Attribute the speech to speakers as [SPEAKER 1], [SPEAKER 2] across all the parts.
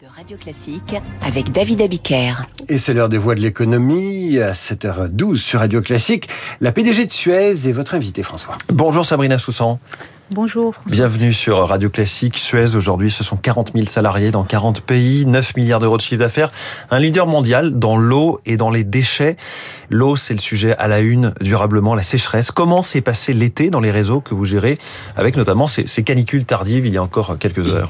[SPEAKER 1] de Radio Classique avec David Abiker.
[SPEAKER 2] Et c'est l'heure des voix de l'économie à 7h12 sur Radio Classique. La PDG de Suez est votre invité François.
[SPEAKER 3] Bonjour Sabrina Soussan.
[SPEAKER 4] Bonjour François.
[SPEAKER 3] Bienvenue sur Radio Classique. Suez, aujourd'hui, ce sont 40 000 salariés dans 40 pays, 9 milliards d'euros de chiffre d'affaires. Un leader mondial dans l'eau et dans les déchets. L'eau, c'est le sujet à la une, durablement, la sécheresse. Comment s'est passé l'été dans les réseaux que vous gérez, avec notamment ces, ces canicules tardives il y a encore quelques heures?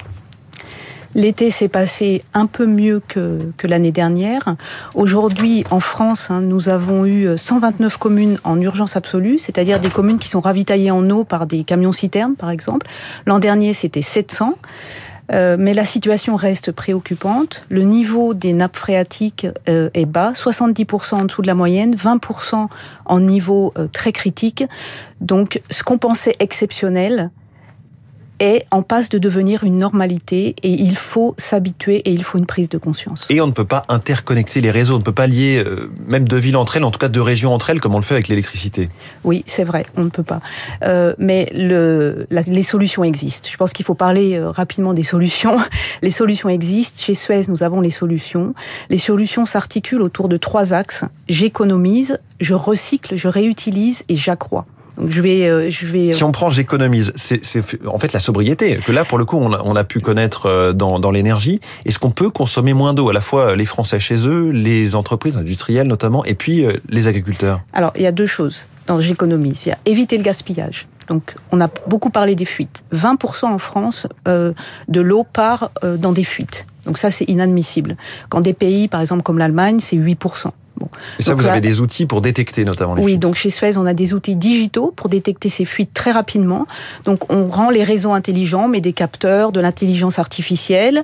[SPEAKER 4] L'été s'est passé un peu mieux que, l'année dernière. Aujourd'hui, en France, hein, nous avons eu 129 communes en urgence absolue, c'est-à-dire des communes qui sont ravitaillées en eau par des camions-citernes, par exemple. L'an dernier, c'était 700. Euh, mais la situation reste préoccupante. Le niveau des nappes phréatiques euh, est bas, 70% en dessous de la moyenne, 20% en niveau euh, très critique. Donc, ce qu'on pensait exceptionnel, est en passe de devenir une normalité et il faut s'habituer et il faut une prise de conscience.
[SPEAKER 3] Et on ne peut pas interconnecter les réseaux, on ne peut pas lier euh, même deux villes entre elles, en tout cas deux régions entre elles, comme on le fait avec l'électricité.
[SPEAKER 4] Oui, c'est vrai, on ne peut pas. Euh, mais le, la, les solutions existent. Je pense qu'il faut parler euh, rapidement des solutions. Les solutions existent. Chez Suez, nous avons les solutions. Les solutions s'articulent autour de trois axes. J'économise, je recycle, je réutilise et j'accrois. Donc je vais, euh, je vais.
[SPEAKER 3] Si on prend j'économise, c'est en fait la sobriété que là pour le coup on a, on a pu connaître euh, dans, dans l'énergie. Est-ce qu'on peut consommer moins d'eau à la fois les Français chez eux, les entreprises industrielles notamment, et puis euh, les agriculteurs?
[SPEAKER 4] Alors il y a deux choses dans j'économise. Il y a éviter le gaspillage. Donc, on a beaucoup parlé des fuites. 20% en France euh, de l'eau part euh, dans des fuites. Donc ça, c'est inadmissible. Quand des pays, par exemple comme l'Allemagne, c'est 8%.
[SPEAKER 3] Bon. Et ça, donc, vous là, avez des outils pour détecter notamment les
[SPEAKER 4] oui,
[SPEAKER 3] fuites
[SPEAKER 4] Oui, donc chez Suez, on a des outils digitaux pour détecter ces fuites très rapidement. Donc on rend les réseaux intelligents, mais des capteurs, de l'intelligence artificielle,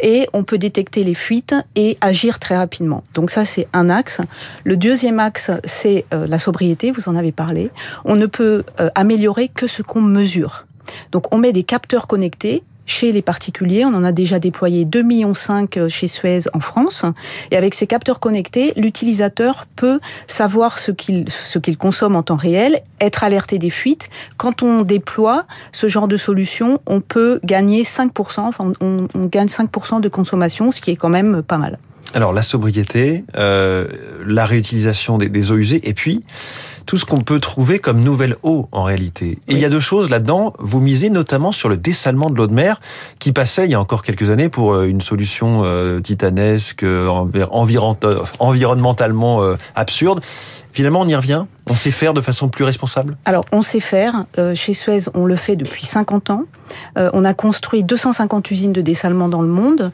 [SPEAKER 4] et on peut détecter les fuites et agir très rapidement. Donc ça, c'est un axe. Le deuxième axe, c'est euh, la sobriété, vous en avez parlé. On ne peut euh, améliorer que ce qu'on mesure. Donc on met des capteurs connectés chez les particuliers. On en a déjà déployé 2,5 millions chez Suez en France. Et avec ces capteurs connectés, l'utilisateur peut savoir ce qu'il consomme en temps réel, être alerté des fuites. Quand on déploie ce genre de solution, on peut gagner 5%, enfin on, on gagne 5% de consommation, ce qui est quand même pas mal.
[SPEAKER 3] Alors la sobriété, euh, la réutilisation des eaux usées, et puis tout ce qu'on peut trouver comme nouvelle eau en réalité. Et oui. il y a deux choses là-dedans. Vous misez notamment sur le dessalement de l'eau de mer qui passait il y a encore quelques années pour euh, une solution euh, titanesque, environ, environnementalement euh, absurde. Finalement, on y revient? On sait faire de façon plus responsable?
[SPEAKER 4] Alors, on sait faire. Euh, chez Suez, on le fait depuis 50 ans. Euh, on a construit 250 usines de dessalement dans le monde.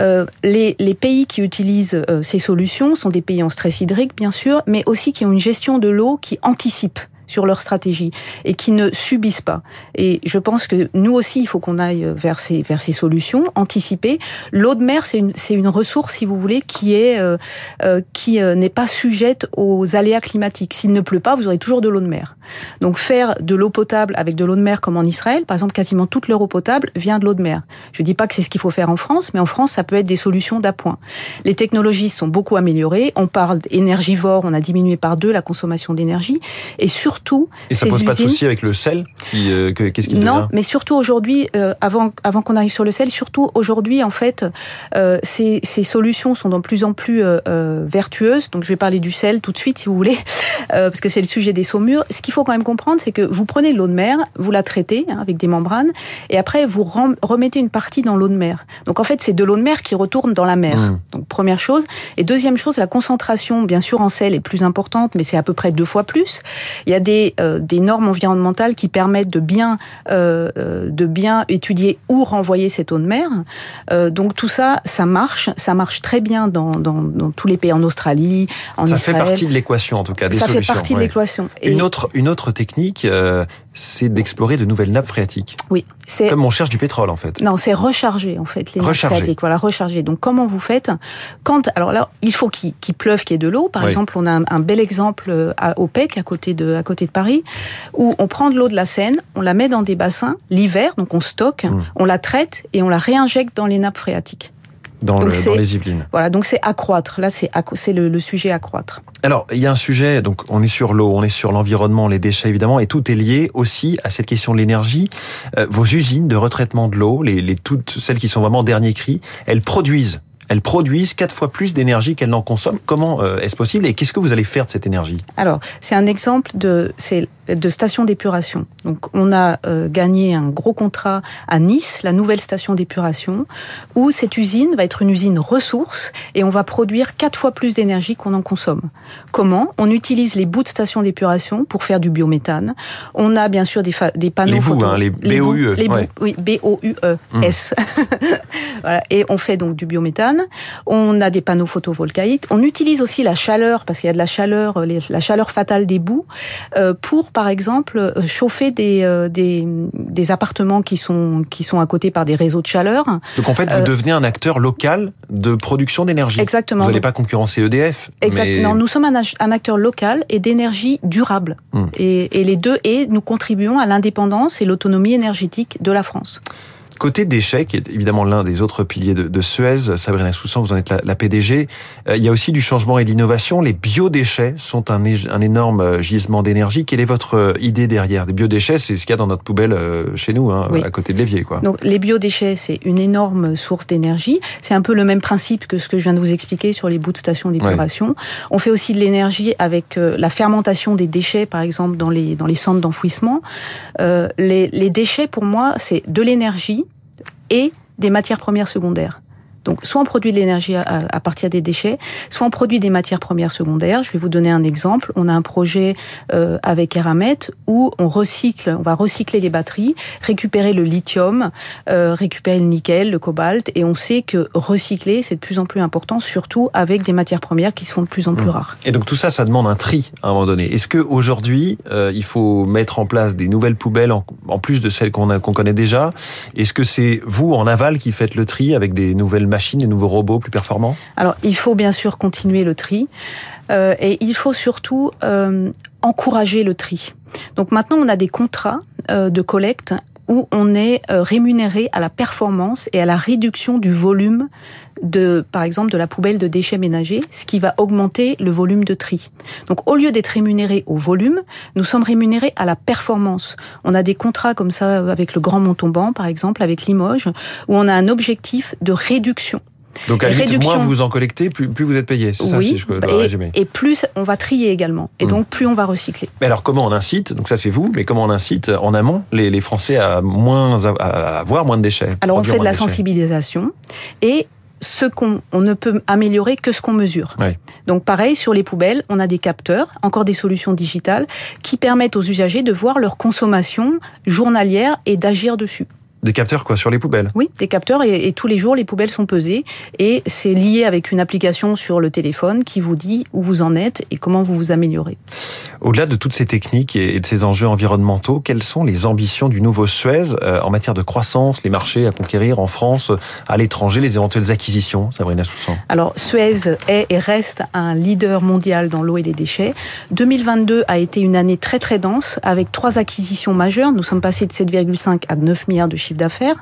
[SPEAKER 4] Euh, les, les, pays qui utilisent euh, ces solutions sont des pays en stress hydrique, bien sûr, mais aussi qui ont une gestion de l'eau qui anticipe sur leur stratégie et qui ne subissent pas. Et je pense que nous aussi, il faut qu'on aille vers ces, vers ces solutions, anticiper. L'eau de mer, c'est une, une ressource, si vous voulez, qui est euh, euh, euh, n'est pas sujette aux aléas climatiques. S'il ne pleut pas, vous aurez toujours de l'eau de mer. Donc faire de l'eau potable avec de l'eau de mer comme en Israël, par exemple, quasiment toute l'eau potable vient de l'eau de mer. Je dis pas que c'est ce qu'il faut faire en France, mais en France, ça peut être des solutions d'appoint. Les technologies sont beaucoup améliorées. On parle d'énergivore, on a diminué par deux la consommation d'énergie, et surtout.
[SPEAKER 3] Et ça pose
[SPEAKER 4] usines...
[SPEAKER 3] pas de souci avec le sel qui, euh, Qu'est-ce qu'il
[SPEAKER 4] Non, mais surtout aujourd'hui, euh, avant, avant qu'on arrive sur le sel, surtout aujourd'hui, en fait, euh, ces, ces, solutions sont de plus en plus euh, vertueuses. Donc, je vais parler du sel tout de suite, si vous voulez, parce que c'est le sujet des saumures. Ce qu'il faut quand même comprendre, c'est que vous prenez l'eau de mer, vous la traitez hein, avec des membranes, et après, vous remettez une partie dans l'eau de mer. Donc, en fait, c'est de l'eau de mer qui retourne dans la mer. Mmh. Donc, première chose. Et deuxième chose, la concentration, bien sûr, en sel est plus importante, mais c'est à peu près deux fois plus. Il y a des euh, des, normes environnementales qui permettent de bien, euh, de bien étudier où renvoyer cette eau de mer. Euh, donc tout ça, ça marche, ça marche très bien dans, dans, dans tous les pays, en Australie, en
[SPEAKER 3] ça
[SPEAKER 4] Israël.
[SPEAKER 3] Ça fait partie de l'équation en tout cas. Des
[SPEAKER 4] ça fait partie de l'équation.
[SPEAKER 3] Une autre, une autre technique, euh, c'est d'explorer de nouvelles nappes phréatiques.
[SPEAKER 4] Oui, c'est
[SPEAKER 3] comme on cherche du pétrole en fait.
[SPEAKER 4] Non, c'est recharger en fait les nappes phréatiques. Voilà, recharger. Donc comment vous faites Quand alors là, il faut qu'il qu pleuve, qu'il y ait de l'eau. Par oui. exemple, on a un, un, bel exemple à, au PEC, à côté de à côté de Paris, où on prend de l'eau de la Seine, on la met dans des bassins l'hiver, donc on stocke, mmh. on la traite et on la réinjecte dans les nappes phréatiques.
[SPEAKER 3] Dans,
[SPEAKER 4] Donc
[SPEAKER 3] le,
[SPEAKER 4] c'est-
[SPEAKER 3] dans les Yvelines.
[SPEAKER 4] Voilà, donc c'est accroître. Là, c'est le, le sujet accroître.
[SPEAKER 3] Alors, il y a un sujet, donc on est sur l'eau, on est sur l'environnement, les déchets évidemment, et tout est lié aussi à cette question de l'énergie. Euh, vos usines de retraitement de l'eau, les, les toutes celles qui sont vraiment dernier cri, elles produisent, elles produisent quatre fois plus d'énergie qu'elles n'en consomment. Comment euh, est-ce possible et qu'est-ce que vous allez faire de cette énergie?
[SPEAKER 4] Alors, c'est un exemple de, de station d'épuration. Donc, on a euh, gagné un gros contrat à Nice, la nouvelle station d'épuration, où cette usine va être une usine ressource et on va produire quatre fois plus d'énergie qu'on en consomme. Comment? On utilise les bouts de station d'épuration pour faire du biométhane. On a bien sûr des, panneaux
[SPEAKER 3] Les bouts,
[SPEAKER 4] photo-
[SPEAKER 3] hein, les BOUE,
[SPEAKER 4] les bouts,
[SPEAKER 3] ouais.
[SPEAKER 4] oui, B-O-U-E-S. voilà, et on fait donc du biométhane. On a des panneaux photovoltaïques. On utilise aussi la chaleur, parce qu'il y a de la chaleur, euh, la chaleur fatale des bouts, euh, pour, par exemple, euh, chauffer des, des, des appartements qui sont, qui sont à côté par des réseaux de chaleur.
[SPEAKER 3] Donc en fait, vous devenez un acteur local de production d'énergie.
[SPEAKER 4] Exactement.
[SPEAKER 3] Vous n'allez pas concurrencer EDF.
[SPEAKER 4] Exact.
[SPEAKER 3] mais-
[SPEAKER 4] Non, nous sommes un acteur local et d'énergie durable.
[SPEAKER 3] Hmm.
[SPEAKER 4] Et, et les deux, et nous contribuons à l'indépendance et l'autonomie énergétique de la France.
[SPEAKER 3] Côté déchets, qui est évidemment l'un des autres piliers de, de Suez, Sabrina Soussan, vous en êtes la, la PDG, euh, il y a aussi du changement et de l'innovation. Les biodéchets sont un, énorme euh, gisement d'énergie. Quelle est votre euh, idée derrière? Des biodéchets, c'est ce qu'il y a dans notre poubelle euh, chez nous, hein,
[SPEAKER 4] Oui.
[SPEAKER 3] à côté de l'évier. quoi.
[SPEAKER 4] Donc les biodéchets, c'est une énorme source d'énergie. C'est un peu le même principe que ce que je viens de vous expliquer sur les bouts de station d'épuration. On fait aussi de l'énergie avec euh, la fermentation des déchets, par exemple dans les dans les centres d'enfouissement. Les, les déchets, pour moi, c'est de l'énergie et des matières premières secondaires. Donc, soit on produit de l'énergie à, à partir des déchets, soit on produit des matières premières secondaires. Je vais vous donner un exemple. On a un projet euh, avec Eramet où on recycle, on va recycler les batteries, récupérer le lithium, euh, récupérer le nickel, le cobalt, et on sait que recycler c'est de plus en plus important, surtout avec des matières premières qui se font de plus en plus
[SPEAKER 3] Mmh.
[SPEAKER 4] rares.
[SPEAKER 3] Et donc tout ça, ça demande un tri à un moment donné. Est-ce que aujourd'hui, euh, il faut mettre en place des nouvelles poubelles en, en plus de celles qu'on connaît déjà? Est-ce que c'est vous en aval qui faites le tri avec des nouvelles machines, des nouveaux robots plus performants
[SPEAKER 4] Alors, il faut bien sûr continuer le tri euh, et il faut surtout euh, encourager le tri. Donc maintenant, on a des contrats euh, de collecte où on est euh, rémunéré à la performance et à la réduction du volume de, par exemple, de la poubelle de déchets ménagers, ce qui va augmenter le volume de tri. Donc, au lieu d'être rémunéré au volume, nous sommes rémunérés à la performance. On a des contrats comme ça avec le Grand Montauban, par exemple, avec Limoges, où on a un objectif de réduction.
[SPEAKER 3] Donc à la limite,
[SPEAKER 4] réduction.
[SPEAKER 3] moins vous en collectez, plus, plus vous êtes payé. C'est ça,
[SPEAKER 4] oui,
[SPEAKER 3] si je dois
[SPEAKER 4] et,
[SPEAKER 3] résumer.
[SPEAKER 4] et plus on va trier également. Et
[SPEAKER 3] Mm.
[SPEAKER 4] donc, plus on va recycler.
[SPEAKER 3] Mais alors comment on incite Donc ça c'est vous, mais comment on incite en amont les, les Français à moins à, avoir moins de déchets
[SPEAKER 4] Alors, on fait de la
[SPEAKER 3] déchets
[SPEAKER 4] sensibilisation et ce qu'on on ne peut améliorer que ce qu'on mesure. Donc pareil sur les poubelles, on a des capteurs, encore des solutions digitales qui permettent aux usagers de voir leur consommation journalière et d'agir dessus.
[SPEAKER 3] Des capteurs quoi sur les poubelles.
[SPEAKER 4] Oui, des capteurs et, et tous les jours les poubelles sont pesées et c'est lié avec une application sur le téléphone qui vous dit où vous en êtes et comment vous vous améliorez.
[SPEAKER 3] Au-delà de toutes ces techniques et de ces enjeux environnementaux, quelles sont les ambitions du nouveau Suez euh, en matière de croissance, les marchés à conquérir en France, à l'étranger, les éventuelles acquisitions, Sabrina Soussan?
[SPEAKER 4] Alors Suez est et reste un leader mondial dans l'eau et les déchets. 2022 a été une année très très dense avec trois acquisitions majeures. Nous sommes passés de 7,5 à 9 milliards de chiffre d'affaires.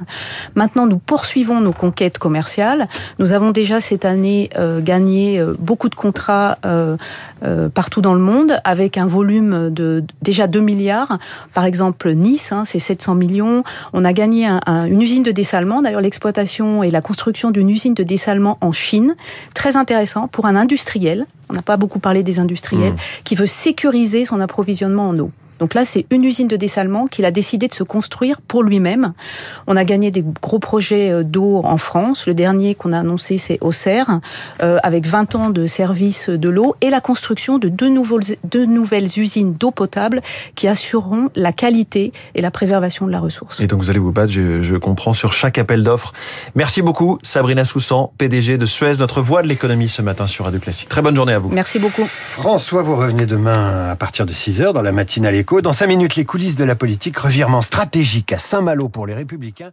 [SPEAKER 4] Maintenant, nous poursuivons nos conquêtes commerciales. Nous avons déjà cette année euh, gagné euh, beaucoup de contrats euh, euh, partout dans le monde avec un volume de déjà 2 milliards. Par exemple, Nice, hein, c'est 700 millions. On a gagné un- un- une usine de dessalement. D'ailleurs, l'exploitation et la construction d'une usine de dessalement en Chine, très intéressant pour un industriel. On n'a pas beaucoup parlé des industriels qui veut sécuriser son approvisionnement en eau. Donc là, c'est une usine de dessalement qu'il a décidé de se construire pour lui-même. On a gagné des gros projets euh, d'eau en France. Le dernier qu'on a annoncé, c'est Auxerre, euh, avec 20 ans de service de l'eau et la construction de deux, nouveaux, deux nouvelles usines d'eau potable qui assureront la qualité et la préservation de la ressource.
[SPEAKER 3] Et donc vous allez vous battre, je, je comprends, sur chaque appel d'offres. Merci beaucoup, Sabrina Soussan, PDG de Suez, notre voix de l'économie ce matin sur Radio Classique. Très bonne journée à vous.
[SPEAKER 4] Merci beaucoup.
[SPEAKER 2] François, vous revenez demain à partir de 6h dans la matinale Dans 5 minutes, les coulisses de la politique, revirement stratégique à Saint-Malo pour les Républicains.